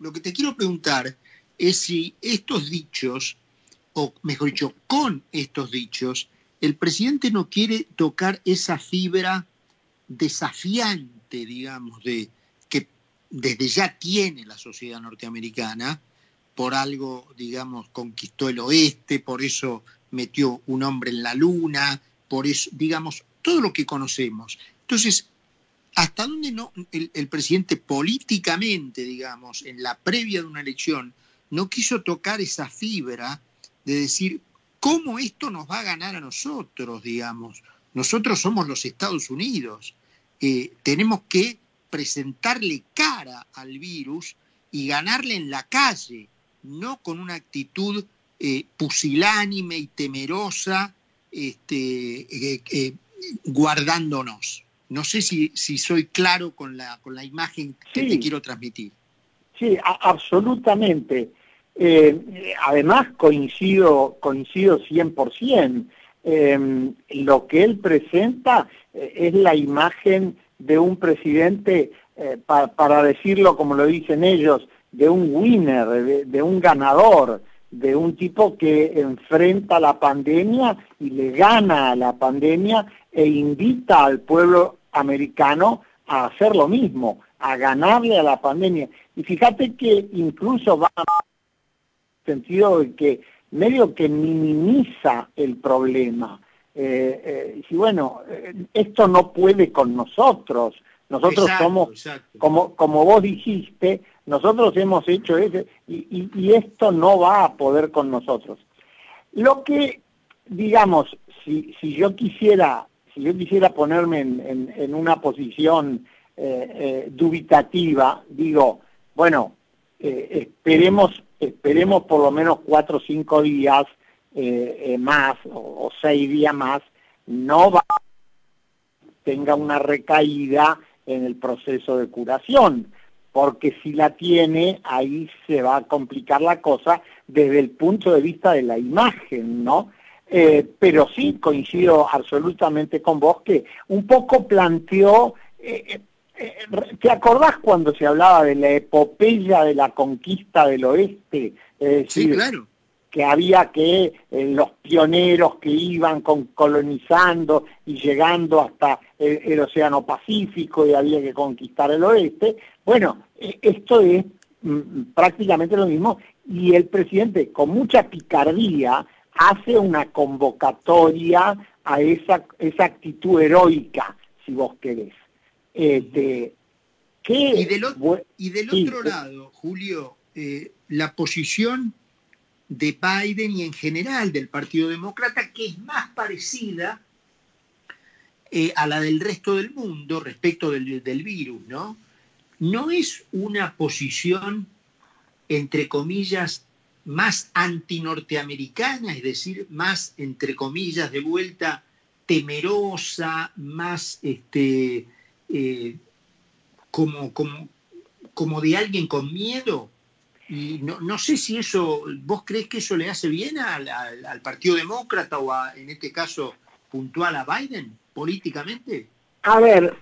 lo que te quiero preguntar es si estos dichos, o mejor dicho, con estos dichos, el presidente no quiere tocar esa fibra desafiante, digamos, de que desde ya tiene la sociedad norteamericana, por algo, digamos, conquistó el oeste, por eso metió un hombre en la luna, por eso, digamos, todo lo que conocemos. Entonces, ¿hasta dónde no el, presidente políticamente, digamos, en la previa de una elección, no quiso tocar esa fibra de decir cómo esto nos va a ganar a nosotros, digamos? Nosotros somos los Estados Unidos. Eh, tenemos que presentarle cara al virus y ganarle en la calle, no con una actitud eh, pusilánime y temerosa, este, eh, guardándonos. No sé si, si soy claro con la, con la imagen que te quiero transmitir. Sí, absolutamente. Eh, además coincido, coincido 100%. Em, lo que él presenta eh, es la imagen de un presidente, eh, para decirlo como lo dicen ellos, de un winner, de, un ganador, de un tipo que enfrenta la pandemia y le gana a la pandemia e invita al pueblo americano a hacer lo mismo, a ganarle a la pandemia. Y fíjate que incluso va en el sentido de que medio que minimiza el problema. Eh, eh, y bueno, eh, esto no puede con nosotros. Nosotros somos, Como, como vos dijiste, nosotros hemos hecho eso y, y, esto no va a poder con nosotros. Lo que, digamos, si, si yo quisiera si yo quisiera ponerme en, una posición eh, eh, dubitativa, digo, bueno, eh, esperemos, esperemos por lo menos cuatro o cinco días más o, seis días más, no va tenga una recaída en el proceso de curación, porque si la tiene, ahí se va a complicar la cosa desde el punto de vista de la imagen, ¿no? Eh, pero sí coincido absolutamente con vos que un poco planteó, eh, eh, ¿te acordás cuando se hablaba de la epopeya de la conquista del oeste? sí, claro. Que había que los pioneros que iban colonizando y llegando hasta el, Océano Pacífico y había que conquistar el oeste. Bueno, esto es mm, prácticamente lo mismo y el presidente con mucha picardía hace una convocatoria a esa, esa actitud heroica, si vos querés. Este, y del, y del otro lado, Julio, eh, la posición de Biden y en general del Partido Demócrata, que es más parecida eh, a la del resto del mundo respecto del, del virus, ¿no? No es una posición, entre comillas, más antinorteamericana, es decir, más, entre comillas, de vuelta, temerosa, más este, eh, como, como, como de alguien con miedo. Y no, no, sé si eso, ¿vos crees que eso le hace bien al, Partido Demócrata o en este caso puntual a Biden políticamente? A ver,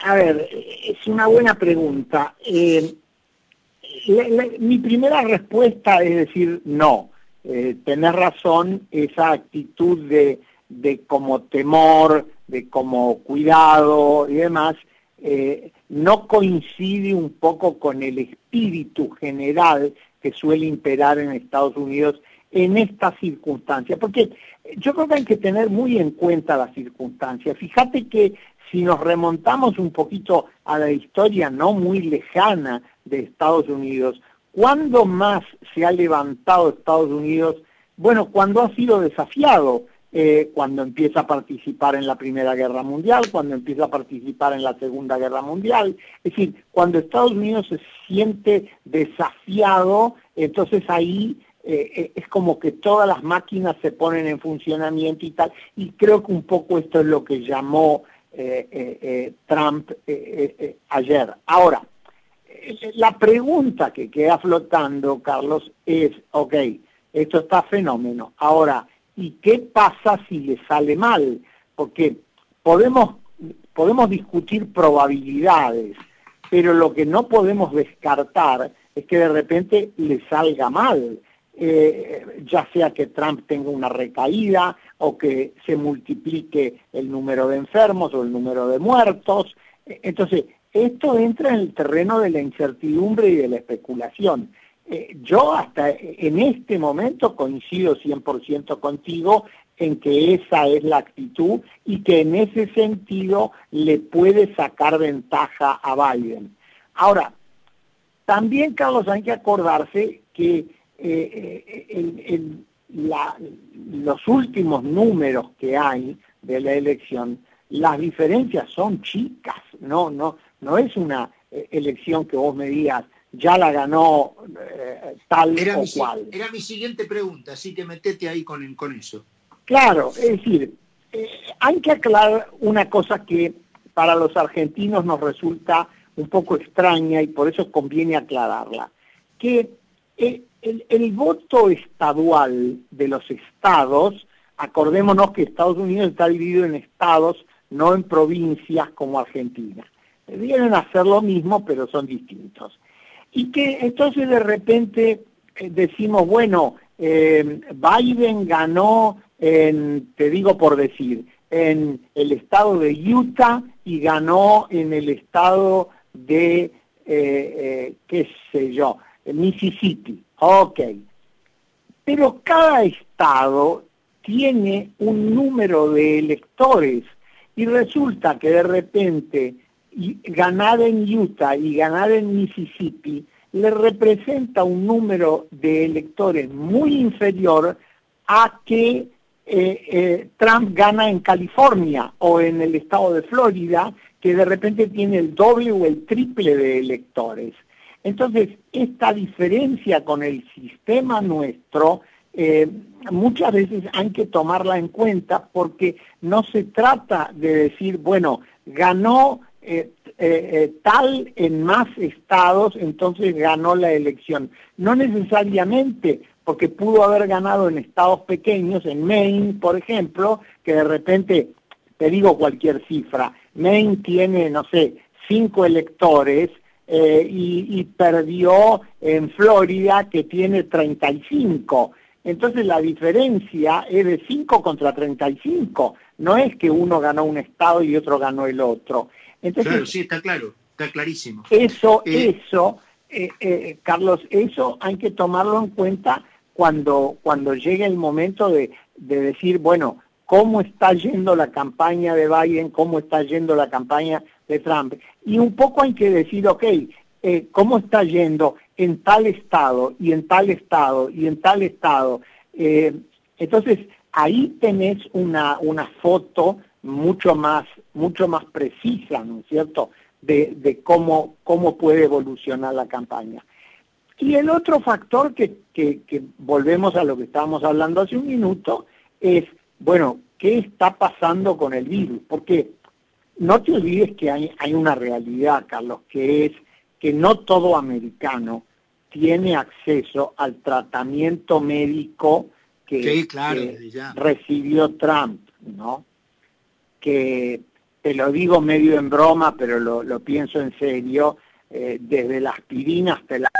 a ver, es una buena pregunta. Eh, mi primera respuesta es decir no. Eh, tener razón, esa actitud de, de como temor, de como cuidado y demás, eh, no coincide un poco con el espíritu general que suele imperar en Estados Unidos en estas circunstancias, porque yo creo que hay que tener muy en cuenta las circunstancias. Fíjate que si nos remontamos un poquito a la historia no muy lejana de Estados Unidos. ¿Cuándo más se ha levantado Estados Unidos? Bueno, cuando ha sido desafiado, eh, cuando empieza a participar en la Primera Guerra Mundial, cuando empieza a participar en la Segunda Guerra Mundial. Es decir, cuando Estados Unidos se siente desafiado, entonces ahí eh, eh, es como que todas las máquinas se ponen en funcionamiento y tal. Y creo que un poco esto es lo que llamó Trump ayer. Ahora, la pregunta que queda flotando, Carlos, es, ok, esto está fenómeno. Ahora, ¿y qué pasa si le sale mal? Porque podemos, podemos discutir probabilidades, pero lo que no podemos descartar es que de repente le salga mal, eh, ya sea que Trump tenga una recaída o que se multiplique el número de enfermos o el número de muertos. Entonces, esto entra en el terreno de la incertidumbre y de la especulación. Eh, yo hasta en este momento coincido 100% contigo en que esa es la actitud y que en ese sentido le puede sacar ventaja a Biden. Ahora, también, Carlos, hay que acordarse que eh, eh, los últimos números que hay de la elección, las diferencias son chicas, no, no, no es una eh, elección que vos me digas, ya la ganó tal o cual. Era mi siguiente pregunta, así que metete ahí con, con eso. Claro, es decir, hay que aclarar una cosa que para los argentinos nos resulta un poco extraña y por eso conviene aclararla, que el, voto estadual de los estados, acordémonos que Estados Unidos está dividido en estados, no en provincias como Argentina. Vienen a hacer lo mismo, pero son distintos. Y que entonces de repente eh, decimos, bueno, eh, Biden ganó, en, te digo por decir, en el estado de Utah y ganó en el estado de, eh, qué sé yo, Mississippi. Ok. Pero cada estado tiene un número de electores y resulta que de repente ganar en Utah y ganar en Mississippi le representa un número de electores muy inferior a que eh, eh, Trump gana en California o en el estado de Florida, que de repente tiene el doble o el triple de electores. Entonces, esta diferencia con el sistema nuestro, eh, muchas veces hay que tomarla en cuenta porque no se trata de decir, bueno, ganó eh, eh, tal en más estados, entonces ganó la elección. No necesariamente, porque pudo haber ganado en estados pequeños, en Maine, por ejemplo, que de repente, te digo cualquier cifra, Maine tiene, no sé, cinco electores, eh, y, perdió en Florida que tiene 35. Entonces la diferencia es de 5 contra 35. No es que uno ganó un estado y otro ganó el otro. Entonces, claro, sí, está claro, está clarísimo. Eso, eh, eso, eh, Carlos, eso hay que tomarlo en cuenta cuando, cuando llegue el momento de, de decir, bueno, cómo está yendo la campaña de Biden, cómo está yendo la campaña de Trump. Y un poco hay que decir, ok, eh, ¿cómo está yendo en tal estado y en tal estado y en tal estado? Eh, entonces, ahí tenés una, una foto mucho más, mucho más precisa, ¿no es cierto?, de, cómo, cómo puede evolucionar la campaña. Y el otro factor que, que, que volvemos a lo que estábamos hablando hace un minuto es, bueno, ¿qué está pasando con el virus? Porque no te olvides que hay, hay una realidad, Carlos, que es que no todo americano tiene acceso al tratamiento médico que, recibió Trump, ¿no? Que te lo digo medio en broma, pero lo, pienso en serio, eh, desde la aspirina hasta la...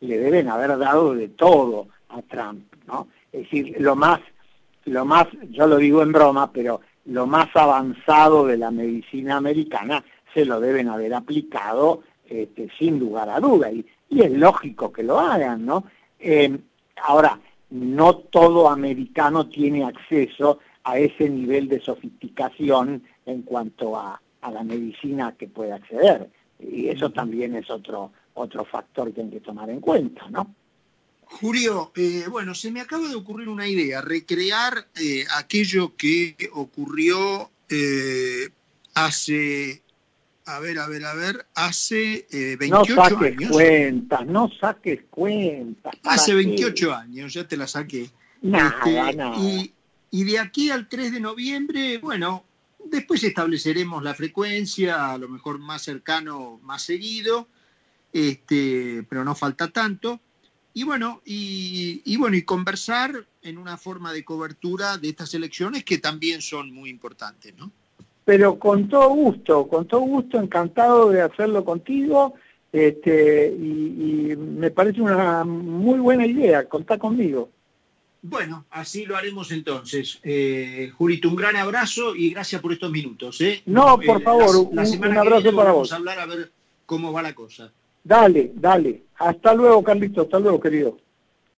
le deben haber dado de todo a Trump, ¿no? Es decir, lo más, lo más, yo lo digo en broma, pero lo más avanzado de la medicina americana se lo deben haber aplicado este, sin lugar a duda, y, es lógico que lo hagan, ¿no? Eh, ahora, no todo americano tiene acceso a ese nivel de sofisticación en cuanto a, a la medicina que puede acceder, y eso también es otro, otro factor que hay que tomar en cuenta, ¿no? Julio, eh, bueno, se me acaba de ocurrir una idea, recrear eh, aquello que ocurrió eh, hace, a ver, a ver, a ver, hace 28 no saques años. cuentas, no saques cuentas. Hace 28 años, ya te la saqué. Nada, este, nada. Y, y de aquí al 3 de noviembre, bueno, después estableceremos la frecuencia, a lo mejor más cercano, más seguido, este, pero no falta tanto. Y bueno, y, bueno, y conversar en una forma de cobertura de estas elecciones que también son muy importantes, ¿no? Pero con todo gusto, con todo gusto, encantado de hacerlo contigo Este, y, me parece una muy buena idea, contá conmigo. Bueno, así lo haremos entonces. Eh, Julito, un gran abrazo y gracias por estos minutos. ¿eh? No, por eh, favor, un, abrazo para vos. Vamos a hablar a ver cómo va la cosa. Dale, dale. Hasta luego, Carlito. Hasta luego, querido.